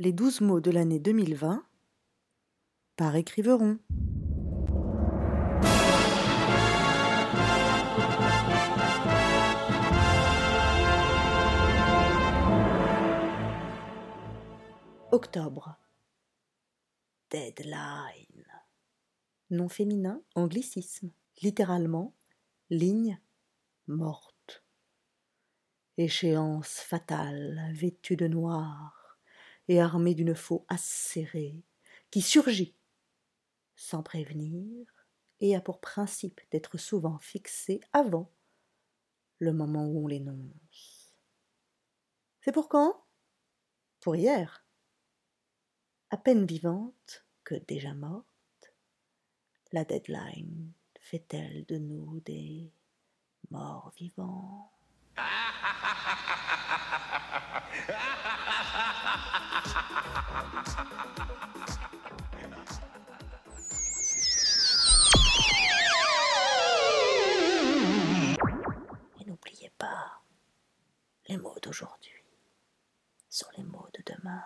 Les douze mots de l'année 2020 par écriveron. Octobre. Deadline. Nom féminin, anglicisme. Littéralement, ligne morte. Échéance fatale, vêtue de noir et armée d'une faux acérée, qui surgit sans prévenir et a pour principe d'être souvent fixée avant le moment où on l'énonce. C'est pour quand? Pour hier. À peine vivante que déjà morte, la deadline fait-elle de nous des morts vivants? Et n'oubliez pas, les mots d'aujourd'hui sont les mots de demain.